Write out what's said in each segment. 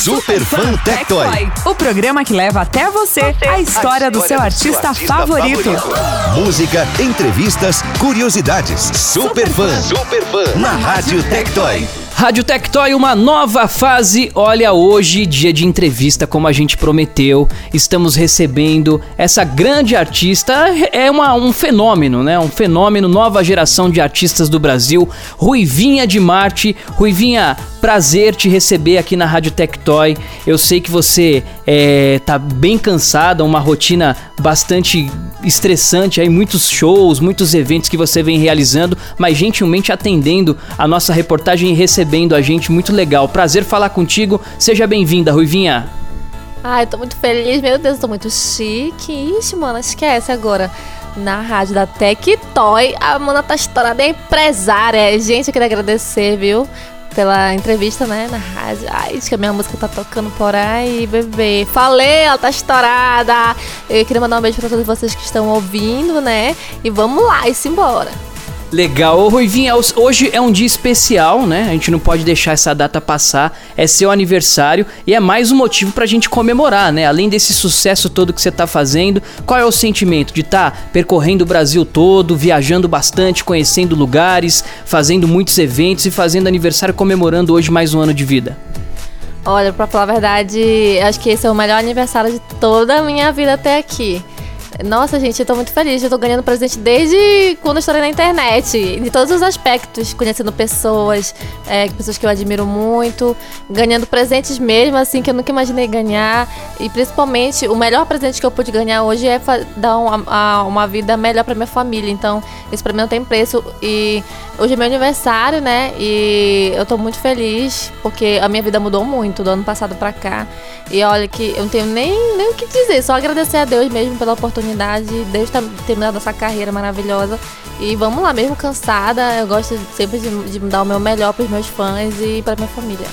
Super Fan Tectoy. O programa que leva até você a história do seu artista favorito. Música, entrevistas, curiosidades. Super Fan. Super Fan. Na Rádio Tectoy. Rádio Tectoy, uma nova fase. Olha, hoje, dia de entrevista, como a gente prometeu. Estamos recebendo essa grande artista. É uma, um fenômeno, né? Um fenômeno, nova geração de artistas do Brasil. Ruivinha de Marte. Ruivinha, prazer te receber aqui na Rádio Tectoy. Eu sei que você é, tá bem cansada, uma rotina bastante estressante aí, muitos shows, muitos eventos que você vem realizando, mas gentilmente atendendo a nossa reportagem e recebendo a gente, muito legal. Prazer falar contigo, seja bem-vinda, Ruivinha. Ai, tô muito feliz, meu Deus, tô muito chique. Ixi, mano, esquece agora. Na rádio da Tectoy, a Mana tá estourada, é empresária. Gente, eu queria agradecer, viu? Pela entrevista, né, na rádio. Ai, diz que a minha música tá tocando por aí, bebê. Falei, ela tá estourada. Eu queria mandar um beijo pra todos vocês que estão ouvindo, né? E vamos lá, e simbora. Legal. Ô Ruivinha, hoje é um dia especial, né? A gente não pode deixar essa data passar. É seu aniversário e é mais um motivo pra gente comemorar, né? Além desse sucesso todo que você tá fazendo, qual é o sentimento de estar tá percorrendo o Brasil todo, viajando bastante, conhecendo lugares, fazendo muitos eventos e fazendo aniversário comemorando hoje mais um ano de vida? Olha, pra falar a verdade, acho que esse é o melhor aniversário de toda a minha vida até aqui. Nossa, gente, eu tô muito feliz. Eu tô ganhando presente desde quando eu estourei na internet. De todos os aspectos. Conhecendo pessoas, é, pessoas que eu admiro muito. Ganhando presentes mesmo, assim, que eu nunca imaginei ganhar. E principalmente, o melhor presente que eu pude ganhar hoje é dar uma, uma vida melhor pra minha família. Então, isso pra mim não tem preço. E hoje é meu aniversário, né? E eu tô muito feliz porque a minha vida mudou muito do ano passado pra cá. E olha que eu não tenho nem, nem o que dizer, só agradecer a Deus mesmo pela oportunidade. Deus tá terminando essa carreira maravilhosa. E vamos lá, mesmo cansada, eu gosto sempre de, de dar o meu melhor para os meus fãs e para minha família.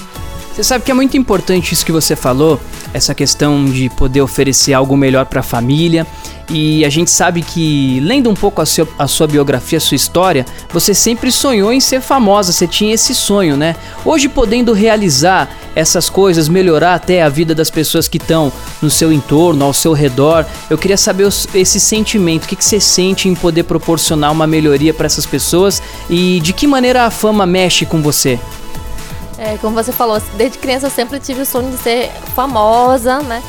Você sabe que é muito importante isso que você falou, essa questão de poder oferecer algo melhor para a família. E a gente sabe que, lendo um pouco a, seu, a sua biografia, a sua história, você sempre sonhou em ser famosa, você tinha esse sonho, né? Hoje, podendo realizar essas coisas, melhorar até a vida das pessoas que estão no seu entorno, ao seu redor, eu queria saber esse sentimento, o que, que você sente em poder proporcionar uma melhoria para essas pessoas e de que maneira a fama mexe com você? É, como você falou, desde criança eu sempre tive o sonho de ser famosa, né?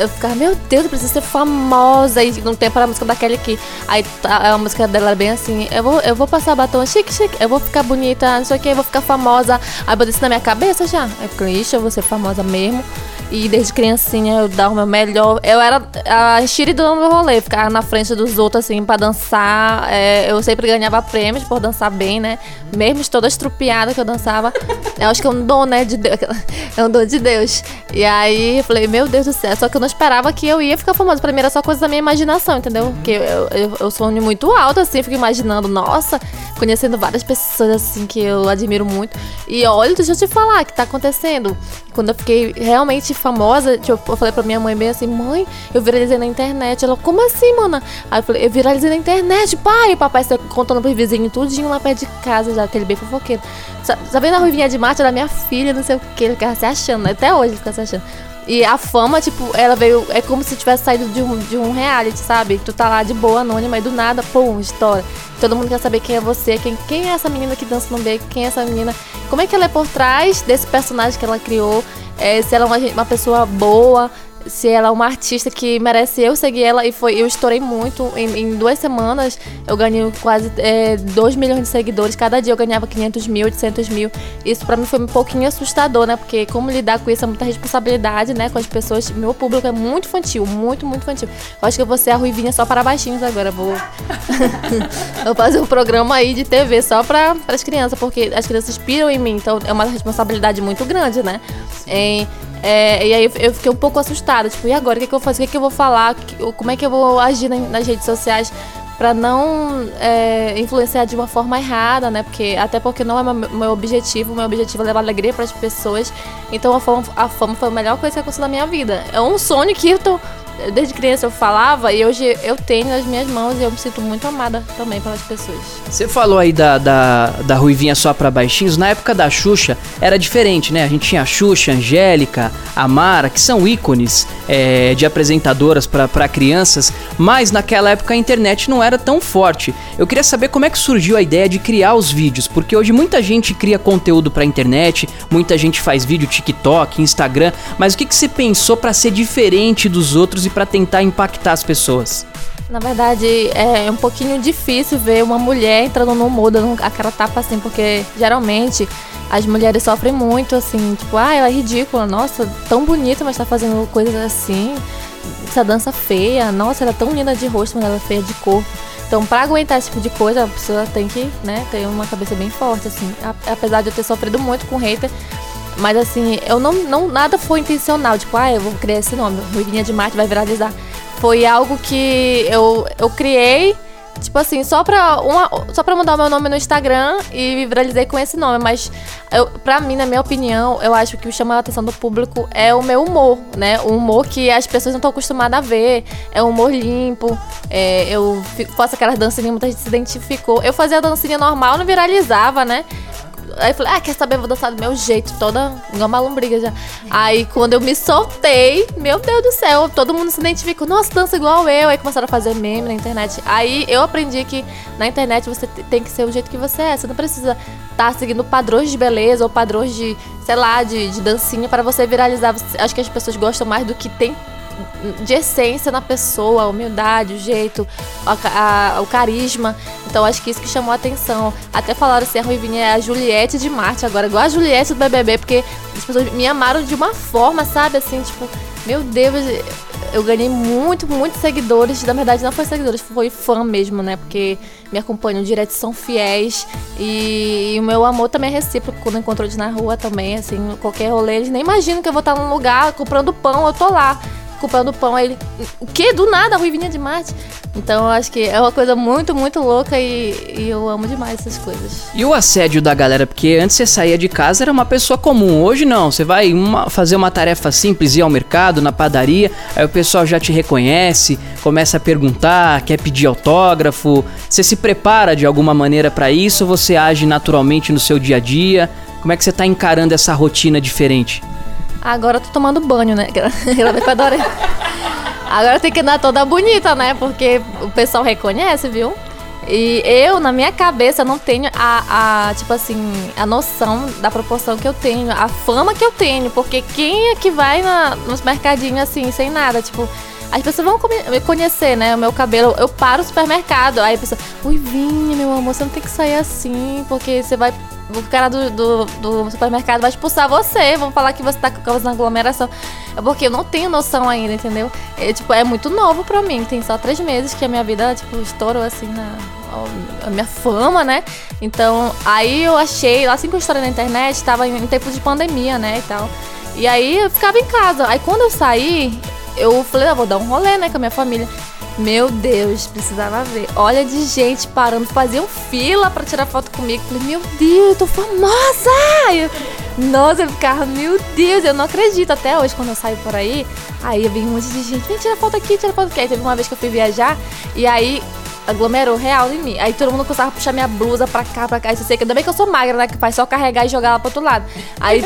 Eu, ficava, meu Deus, eu preciso ser famosa. E não tem para a música daquele aqui. Aí a, a, música dela é bem assim: eu vou, eu vou passar batom chique, chique, eu vou ficar bonita, não sei o que, eu vou ficar famosa. Aí eu disse na minha cabeça já. Aí eu falei, ixi, eu vou ser famosa mesmo. E desde criancinha eu dava o meu melhor. Eu era a enxerida do rolê, ficava na frente dos outros, assim, pra dançar. É, eu sempre ganhava prêmios por dançar bem, né? Mesmo toda estrupiada que eu dançava. Eu acho que é um dom, né? De Deus. É um dom de Deus. E aí eu falei, meu Deus do céu. Só que eu não esperava que eu ia ficar famosa. Pra mim era só coisa da minha imaginação, entendeu? Porque eu, eu, eu sou muito alto, assim, fico imaginando, nossa, conhecendo várias pessoas, assim, que eu admiro muito. E olha, deixa eu te falar o que tá acontecendo. Quando eu fiquei realmente famosa, tipo, eu falei pra minha mãe bem assim, mãe, eu viralizei na internet. Ela, como assim, mana? Aí eu falei, eu viralizei na internet, pai. E papai está contando pros vizinhos tudinho lá perto de casa, já, aquele bem fofoqueiro. Sabendo a Ruivinha de Marte, era minha filha, não sei o que, ele ficava se achando, né? até hoje ele fica se achando. E a fama, tipo, ela veio. É como se tivesse saído de um, de um reality, sabe? Tu tá lá de boa, anônima, e do nada, pum, história. Todo mundo quer saber quem é você, quem, quem é essa menina que dança no beco, quem é essa menina. Como é que ela é por trás desse personagem que ela criou é, se ela é uma, uma pessoa boa, se ela é uma artista que merece eu seguir ela e foi eu estourei muito em, em duas semanas. Eu ganhei quase é, 2 milhões de seguidores. Cada dia eu ganhava 500 mil 800 mil. Isso para mim foi um pouquinho assustador né? Porque como lidar com isso é muita responsabilidade né? Com as pessoas. Meu público é muito infantil muito muito infantil. Eu acho que eu vou ser a ruivinha só para baixinhos agora. Vou vou fazer um programa aí de TV só para as crianças porque as crianças inspiram em mim. Então é uma responsabilidade muito grande né? Em, é, e aí eu fiquei um pouco assustada, tipo, e agora? O que, é que eu fazer? O que, é que eu vou falar? Como é que eu vou agir nas redes sociais para não é, influenciar de uma forma errada, né? Porque até porque não é meu, meu objetivo, meu objetivo é levar alegria para as pessoas. Então a fama, a fama foi a melhor coisa que aconteceu na minha vida. É um sonho que eu tô desde criança eu falava e hoje eu tenho nas minhas mãos e eu me sinto muito amada também pelas pessoas. Você falou aí da, da, da Ruivinha só pra baixinhos. Na época da Xuxa era diferente, né? A gente tinha a Xuxa, a Angélica, a Mara, que são ícones é, de apresentadoras para crianças, mas naquela época a internet não era tão forte. Eu queria saber como é que surgiu a ideia de criar os vídeos, porque hoje muita gente cria conteúdo pra internet, muita gente faz vídeo TikTok, Instagram, mas o que, que você pensou para ser diferente dos outros para tentar impactar as pessoas? Na verdade, é um pouquinho difícil ver uma mulher entrando no mundo, a cara tapa assim, porque geralmente as mulheres sofrem muito, assim, tipo, ah, ela é ridícula, nossa, tão bonita, mas tá fazendo coisas assim, essa dança feia, nossa, ela é tão linda de rosto, mas ela é feia de corpo. Então, pra aguentar esse tipo de coisa, a pessoa tem que, né, ter uma cabeça bem forte, assim. Apesar de eu ter sofrido muito com hater, mas assim, eu não, não nada foi intencional, tipo, ah, eu vou criar esse nome, Ruivinha de Marte vai viralizar. Foi algo que eu, eu criei, tipo assim, só pra, uma, só pra mudar o meu nome no Instagram e viralizei com esse nome. Mas eu, pra mim, na minha opinião, eu acho que o chama a atenção do público é o meu humor, né? O humor que as pessoas não estão acostumadas a ver. É um humor limpo. É, eu faço aquelas dancinhas, muita gente se identificou. Eu fazia a dancinha normal, não viralizava, né? Aí eu falei, ah, quer saber? Vou dançar do meu jeito, toda igual uma lombriga já. Aí quando eu me soltei, meu Deus do céu, todo mundo se identificou. Nossa, dança igual eu. Aí começaram a fazer meme na internet. Aí eu aprendi que na internet você tem que ser o jeito que você é. Você não precisa estar tá seguindo padrões de beleza ou padrões de, sei lá, de, de dancinha para você viralizar. Acho que as pessoas gostam mais do que tem de essência na pessoa, a humildade, o jeito, a, a, o carisma. Então acho que isso que chamou a atenção. Até falaram assim, a Ruivinha é a Juliette de Marte agora, igual a Juliette do BBB, porque as pessoas me amaram de uma forma, sabe? Assim, tipo, meu Deus, eu ganhei muito, muitos seguidores. Na verdade, não foi seguidores, foi fã mesmo, né? Porque me acompanham direto, são fiéis. E, e, o meu amor também é recíproco. Quando encontro eles na rua também, assim, qualquer rolê, eles nem imaginam que eu vou estar num lugar comprando pão, eu tô lá comprando pão. Aí ele, o que? Do nada, a Ruivinha de Marte. Então eu acho que é uma coisa muito, muito louca e, e, eu amo demais essas coisas. E o assédio da galera? Porque antes você saía de casa era uma pessoa comum, hoje não. Você vai uma, fazer uma tarefa simples, ir ao mercado, na padaria, aí o pessoal já te reconhece, começa a perguntar, quer pedir autógrafo. Você se prepara de alguma maneira para isso você age naturalmente no seu dia a dia? Como é que você tá encarando essa rotina diferente? Agora eu tô tomando banho, né? Pra Agora tem que andar toda bonita, né? Porque o pessoal reconhece, viu? E eu, na minha cabeça, não tenho a, a, tipo assim, a noção da proporção que eu tenho, a fama que eu tenho. Porque quem é que vai na, nos mercadinhos assim, sem nada? Tipo, as pessoas vão me conhecer, né? O meu cabelo, eu paro no supermercado. Aí a pessoa, ui, Vinha, meu amor, você não tem que sair assim, porque você vai o cara do, do, do, supermercado vai expulsar você, vão falar que você tá causando aglomeração. É porque eu não tenho noção ainda, entendeu? É, tipo, é muito novo pra mim. Tem só três meses que a minha vida, tipo, estourou assim na. A minha fama, né? Então, aí eu achei, que eu estourei na internet, tava em tempo de pandemia, né? E tal. E aí eu ficava em casa. Aí quando eu saí, eu falei, ah, vou dar um rolê, né, com a minha família. Meu Deus, precisava ver. Olha de gente parando, faziam fila para tirar foto comigo. Falei, meu Deus, eu tô famosa! Eu, nossa, eu ficava, meu Deus, eu não acredito. Até hoje, quando eu saio por aí, aí vi um monte de gente, vem tirar foto aqui, tira foto aqui. Aí teve uma vez que eu fui viajar e aí aglomerou real em mim. Aí todo mundo começava a puxar minha blusa pra cá, pra cá. Você sei que ainda bem que eu sou magra, né? Que faz só carregar e jogar ela pro outro lado. Aí.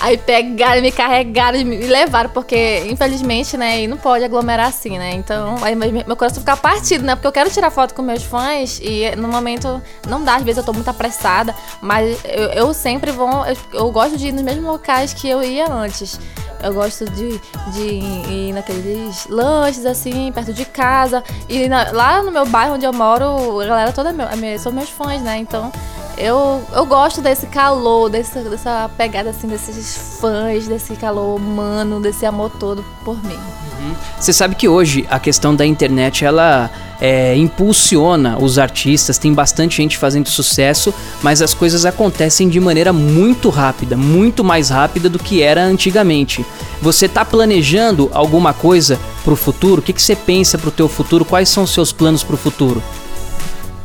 Aí pegaram, me carregaram me levaram, porque infelizmente, né, e não pode aglomerar assim, né? Então, aí meu coração fica partido, né? Porque eu quero tirar foto com meus fãs e no momento não dá, às vezes eu tô muito apressada, mas eu, eu sempre vou, eu, eu, gosto de ir nos mesmos locais que eu ia antes. Eu gosto de, de ir naqueles lanches, assim, perto de casa. E na, lá no meu bairro onde eu moro, a galera toda é meu, é são meus fãs, né? Então eu, eu gosto desse calor, dessa, dessa pegada assim, desses fãs, desse calor humano, desse amor todo por mim. Uhum. Você sabe que hoje a questão da internet ela é, impulsiona os artistas, tem bastante gente fazendo sucesso, mas as coisas acontecem de maneira muito rápida, muito mais rápida do que era antigamente. Você está planejando alguma coisa para o futuro? O que, que você pensa para o teu futuro? Quais são os seus planos para o futuro?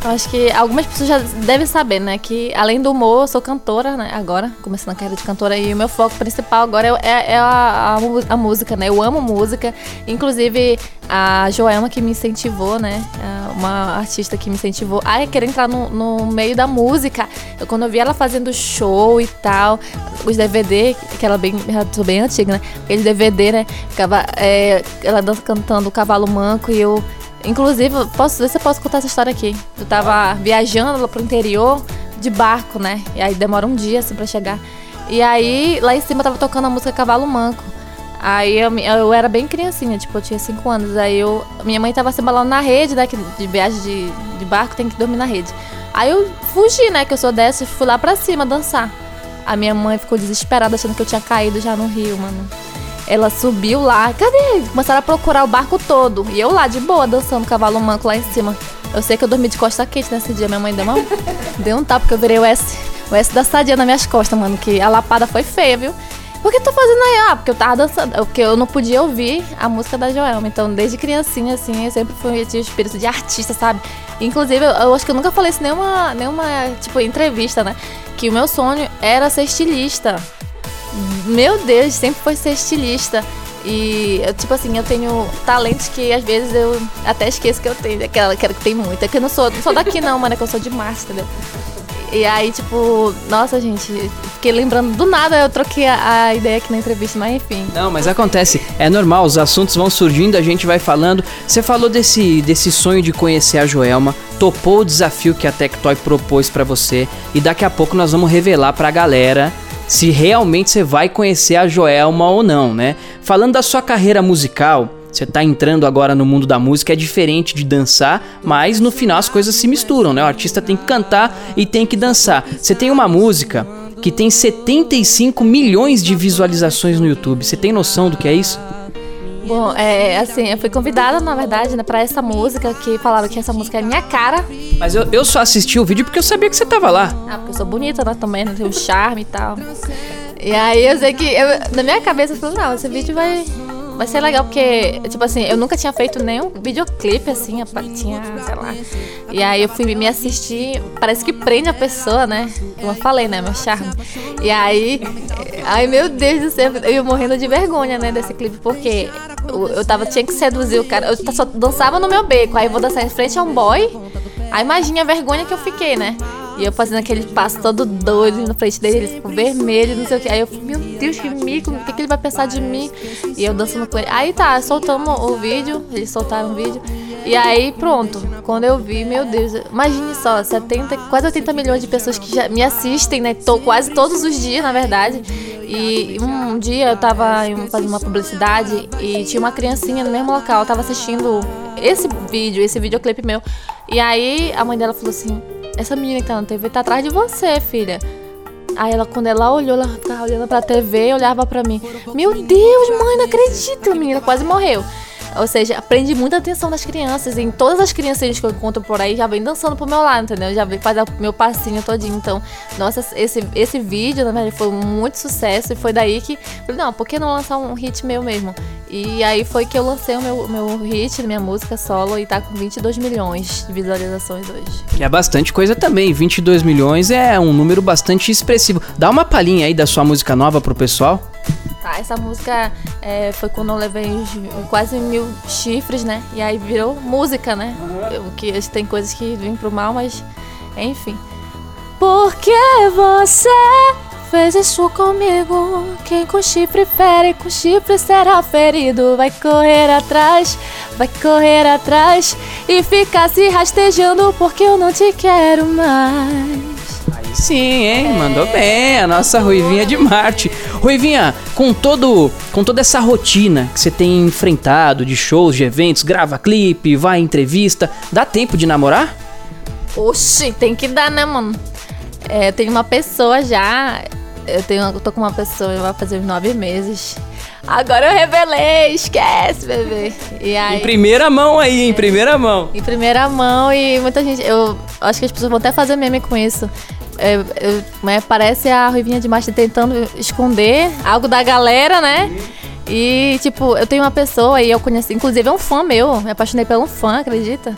Acho que algumas pessoas já devem saber, né? Que além do humor, eu sou cantora, né? Agora, começando a carreira de cantora, e o meu foco principal agora é, é, é a, a, a, música, né? Eu amo música. Inclusive, a Joelma que me incentivou, né? É uma artista que me incentivou a querer entrar no, no meio da música. Eu, quando eu vi ela fazendo show e tal, os DVD, que ela bem, ela bem antiga, né? Aquele DVD, né? Ficava, é, ela cantando o Cavalo Manco e eu Inclusive, posso ver se eu posso contar essa história aqui. Eu tava viajando lá pro interior de barco, né? E aí demora um dia assim pra chegar. E aí lá em cima tava tocando a música Cavalo Manco. Aí eu, eu era bem criancinha, tipo, eu tinha 5 anos. Aí eu, minha mãe tava se embalando na rede, né? Que de viagem de, de barco tem que dormir na rede. Aí eu fugi, né? Que eu sou dessa, e fui lá pra cima dançar. A minha mãe ficou desesperada, achando que eu tinha caído já no rio, mano. Ela subiu lá, cadê? Começaram a procurar o barco todo. E eu lá, de boa, dançando cavalo manco lá em cima. Eu sei que eu dormi de costa quente nesse dia. Minha mãe deu, uma... deu um tapa, porque eu virei o S, o S da sadia nas minhas costas, mano. Que a lapada foi feia, viu? Por que tu fazendo aí? Ah, porque eu tava dançando. Porque eu não podia ouvir a música da Joelma. Então, desde criancinha, assim, eu sempre fui, eu tinha o espírito de artista, sabe? Inclusive, eu, eu acho que eu nunca falei isso em nenhuma, nenhuma, tipo, entrevista, né? Que o meu sonho era ser estilista meu Deus, sempre foi ser estilista. E, tipo assim, eu tenho talentos que às vezes eu até esqueço que eu tenho. Aquela que tem muito. É que eu não sou, não sou daqui não, mano, é que eu sou de Marte, entendeu? E aí, tipo, nossa, gente, fiquei lembrando do nada, eu troquei a, a, ideia aqui na entrevista, mas enfim. Não, mas acontece, é normal, os assuntos vão surgindo, a gente vai falando. Você falou desse, desse sonho de conhecer a Joelma, topou o desafio que a Tectoy propôs para você, e daqui a pouco nós vamos revelar pra galera se realmente você vai conhecer a Joelma ou não, né? Falando da sua carreira musical, você tá entrando agora no mundo da música, é diferente de dançar, mas no final as coisas se misturam, né? O artista tem que cantar e tem que dançar. Você tem uma música que tem 75 milhões de visualizações no YouTube. Você tem noção do que é isso? Bom, é assim, eu fui convidada, na verdade, né, pra essa música, que falaram que essa música é minha cara. Mas eu, eu só assisti o vídeo porque eu sabia que você tava lá. Ah, porque eu sou bonita, né, também, né, tenho um charme e tal. E aí eu sei que, eu, na minha cabeça, eu falei, não, esse vídeo vai, Vai ser legal porque, tipo assim, eu nunca tinha feito nenhum videoclipe assim, tinha, sei lá. E aí eu fui me assistir, parece que prende a pessoa, né? Como eu falei, né? Meu charme. E aí, ai meu Deus do céu, eu ia morrendo de vergonha, né, desse clipe, porque eu, tava, tinha que seduzir o cara, eu só dançava no meu beco, aí eu vou dançar em frente a um boy. Aí imagine a vergonha que eu fiquei, né? E eu fazendo aquele passo todo doido na frente dele, ele ficou vermelho, não sei o que. Aí eu meu Deus, que mico, o que, que ele vai pensar de mim? E eu dançando com ele. Aí tá, soltamos o vídeo, eles soltaram o vídeo. E aí, pronto. Quando eu vi, meu Deus, imagine só, 70, quase 80 milhões de pessoas que já me assistem, né? Tô, quase todos os dias, na verdade. E um dia eu tava fazendo uma publicidade e tinha uma criancinha no mesmo local, eu tava assistindo esse vídeo, esse videoclipe meu. E aí a mãe dela falou assim: essa menina que tá na TV tá atrás de você, filha. Aí ela, quando ela olhou, ela ficava olhando pra TV olhava pra mim. Meu Deus, mãe, não acredito, menina quase morreu. Ou seja, prende muita atenção das crianças. E todas as crianças que eu encontro por aí já vem dançando pro meu lado, entendeu? Já vem fazer o meu passinho todinho. Então, nossa, esse, esse vídeo, na verdade, foi muito sucesso. E foi daí que. Falei, não, por que não lançar um hit meu mesmo? E aí foi que eu lancei o meu, meu hit, minha música solo, e tá com 22 milhões de visualizações hoje. Que é bastante coisa também. 22 milhões é um número bastante expressivo. Dá uma palhinha aí da sua música nova pro pessoal. Tá, essa música é, foi quando eu levei quase mil chifres, né? E aí virou música, né? Uhum. que tem coisas que vêm pro mal, mas enfim. Porque você fez isso comigo. Quem com chifre fere, com chifre será ferido. Vai correr atrás, vai correr atrás e ficar se rastejando porque eu não te quero mais. Aí sim, hein? É. Mandou bem, a nossa Ruivinha de Marte. Ruivinha, com todo, com toda essa rotina que você tem enfrentado de shows, de eventos, grava clipe, vai em entrevista, dá tempo de namorar? Oxi, tem que dar, né, mano? É, tem uma pessoa já eu tenho, eu tô com uma pessoa, vai fazer uns nove meses. Agora eu revelei, esquece, bebê. E aí, em primeira mão aí, em primeira mão. Em primeira mão e muita gente. Eu acho que as pessoas vão até fazer meme com isso. É, eu, é, parece a Ruivinha de Master tentando esconder algo da galera, né? E, tipo, eu tenho uma pessoa e eu conheci, inclusive é um fã meu, me apaixonei por um fã, acredita?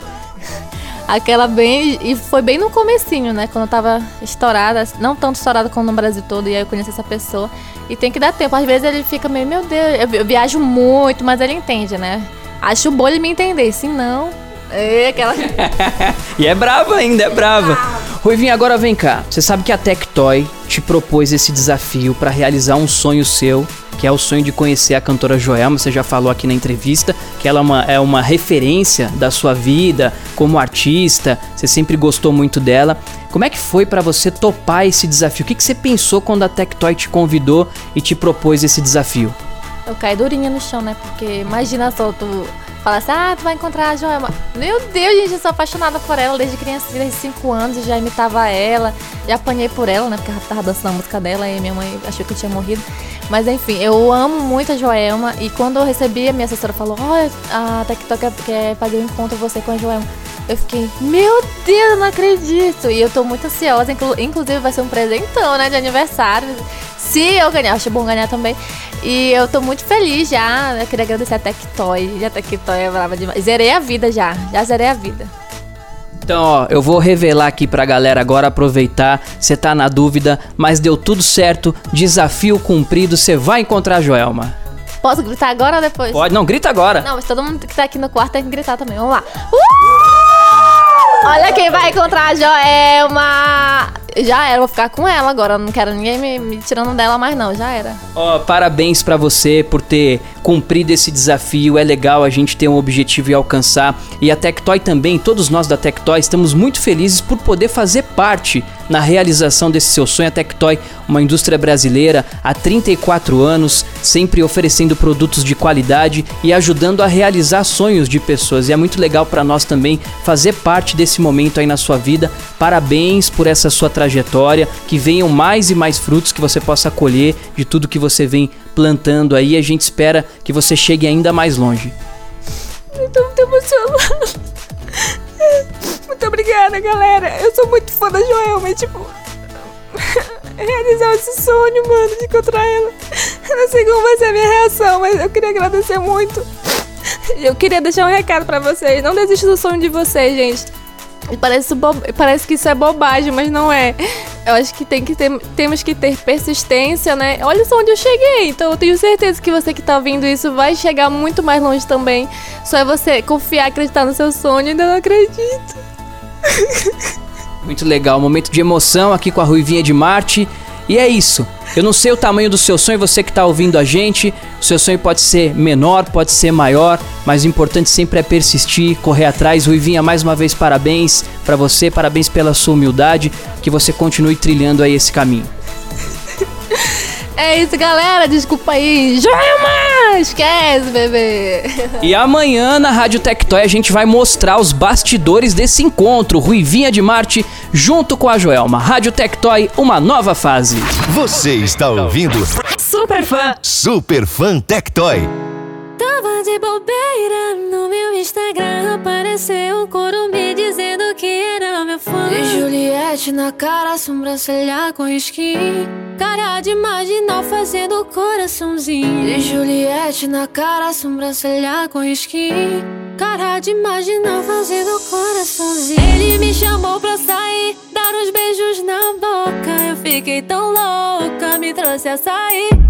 Aquela bem. E foi bem no comecinho, né? Quando eu tava estourada. Não tanto estourada como no Brasil todo. E aí eu conheci essa pessoa. E tem que dar tempo. Às vezes ele fica meio, meu Deus, eu, viajo muito, mas ele entende, né? Acho bom ele me entender. Se não. É aquela. e é brava ainda, é brava. Ruivinha, agora vem cá. Você sabe que a Tectoy te propôs esse desafio para realizar um sonho seu, que é o sonho de conhecer a cantora Joelma. Você já falou aqui na entrevista que ela é uma, é uma referência da sua vida como artista. Você sempre gostou muito dela. Como é que foi para você topar esse desafio? O que, que você pensou quando a Tectoy te convidou e te propôs esse desafio? Eu caí durinha no chão, né? Porque imagina só, tu fala assim, ah, tu vai encontrar a Joelma. Meu Deus, gente, eu sou apaixonada por ela desde criança, desde 5 anos, já imitava ela, já apanhei por ela, né? Porque ela tava dançando a música dela e minha mãe achou que eu tinha morrido. Mas enfim, eu amo muito a Joelma e quando eu recebi, a minha assessora falou, olha, a TikTok quer fazer um encontro você com a Joelma. Eu fiquei, meu Deus, eu não acredito. E eu tô muito ansiosa, inclusive vai ser um presentão, né, de aniversário. Se eu ganhar, acho bom ganhar também. E eu tô muito feliz já. Eu queria agradecer a Tectoy. A Tectoy é brava demais. Zerei a vida já. Já zerei a vida. Então, ó, eu vou revelar aqui pra galera agora, aproveitar. Você tá na dúvida, mas deu tudo certo. Desafio cumprido, você vai encontrar a Joelma. Posso gritar agora ou depois? Pode, não, grita agora. Não, mas todo mundo que tá aqui no quarto tem que gritar também. Vamos lá. Uh! Olha quem vai encontrar a Joelma! Já era, vou ficar com ela agora. Não quero ninguém me, me tirando dela mais, não. Já era. Ó, oh, parabéns para você por ter cumprido esse desafio. É legal a gente ter um objetivo e alcançar. E a Tectoy também, todos nós da Tectoy, estamos muito felizes por poder fazer parte na realização desse seu sonho. A Tectoy, uma indústria brasileira há 34 anos, sempre oferecendo produtos de qualidade e ajudando a realizar sonhos de pessoas. E é muito legal para nós também fazer parte desse momento aí na sua vida. Parabéns por essa sua trajetória, que venham mais e mais frutos que você possa colher de tudo que você vem plantando aí. A gente espera que você chegue ainda mais longe. Eu tô muito emocionada. Muito obrigada, galera. Eu sou muito fã da Joelma, tipo. Realizar esse sonho, mano, de encontrar ela. Eu não sei como vai ser a minha reação, mas eu queria agradecer muito. Eu queria deixar um recado para vocês. Não desista do sonho de vocês, gente. Parece, parece que isso é bobagem, mas não é. Eu acho que, tem que ter, temos que ter persistência, né? Olha só onde eu cheguei. Então eu tenho certeza que você que tá ouvindo isso vai chegar muito mais longe também. Só é você confiar, acreditar no seu sonho. Ainda não acredito. Muito legal, momento de emoção aqui com a Ruivinha de Marte. E é isso. Eu não sei o tamanho do seu sonho, você que está ouvindo a gente. O seu sonho pode ser menor, pode ser maior, mas o importante sempre é persistir, correr atrás. Ruivinha, mais uma vez, parabéns para você, parabéns pela sua humildade, que você continue trilhando aí esse caminho. É isso, galera. Desculpa aí. Joelma! Esquece, bebê. E amanhã na Rádio Tectoy a gente vai mostrar os bastidores desse encontro. Ruivinha de Marte junto com a Joelma. Rádio Tectoy, uma nova fase. Você está ouvindo Super Fã. Super Fã Tectoy. Tava de bobeira no meu Instagram. Apareceu um coro me dizendo que era meu fã. E Juliette na cara, sobrancelha com skin. Cara de marginal fazendo coraçãozinho. E Juliette na cara, sobrancelha com skin. Cara de marginal fazendo coraçãozinho. Ele me chamou pra sair, dar uns beijos na boca. Eu fiquei tão louca, me trouxe a sair.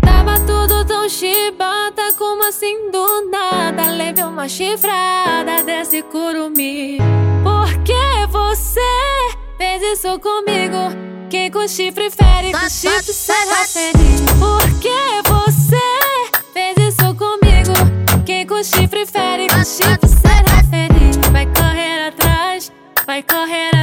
Tudo tão chibata, como assim do nada? Levei uma chifrada desse curumi. Por que você fez isso comigo? Quem com chifre fere, com chifre será feliz. Por que você fez isso comigo? Quem com chifre fere, com chifre será feliz. Vai correr atrás, vai correr atrás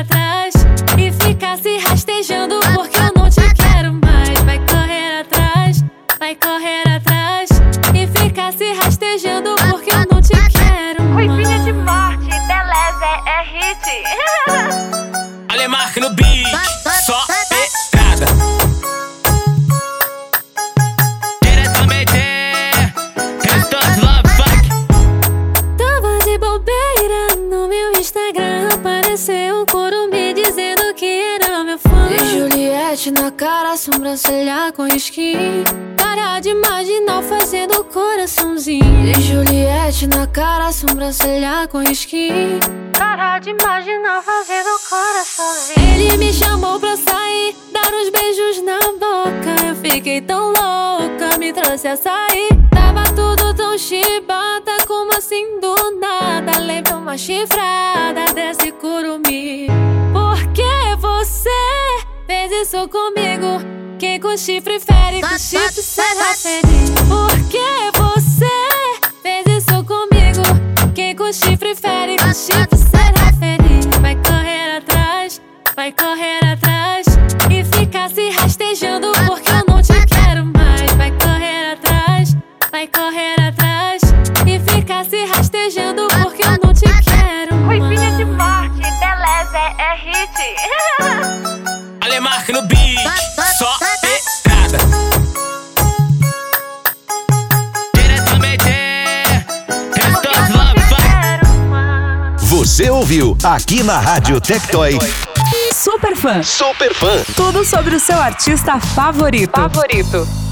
com skin. Cara de marginal fazendo coraçãozinho. E Juliette na cara, sobrancelha com skin. Cara de marginal fazendo coraçãozinho. Ele me chamou pra sair, dar uns beijos na boca. Eu fiquei tão louca, me trouxe a sair. Tava tudo tão chibata, como assim do nada? Levei uma chifrada desse curumi. Isso comigo? Quem com chifre fere, com chifre será feliz. Por que você fez isso comigo? Quem com chifre fere, com chifre será feliz. Vai correr atrás, vai correr atrás e ficar se rastejando porque eu não te quero mais. Vai correr atrás, vai correr atrás e ficar se rastejando porque eu não te quero mais. Ruivinha de morte, beleza, é hit. Alemarque no beat, só pedrada. Diretamente, Rest of Love Fight. Você ouviu aqui na Rádio Tectoy. Super fã. Super fã. Tudo sobre o seu artista favorito. Favorito.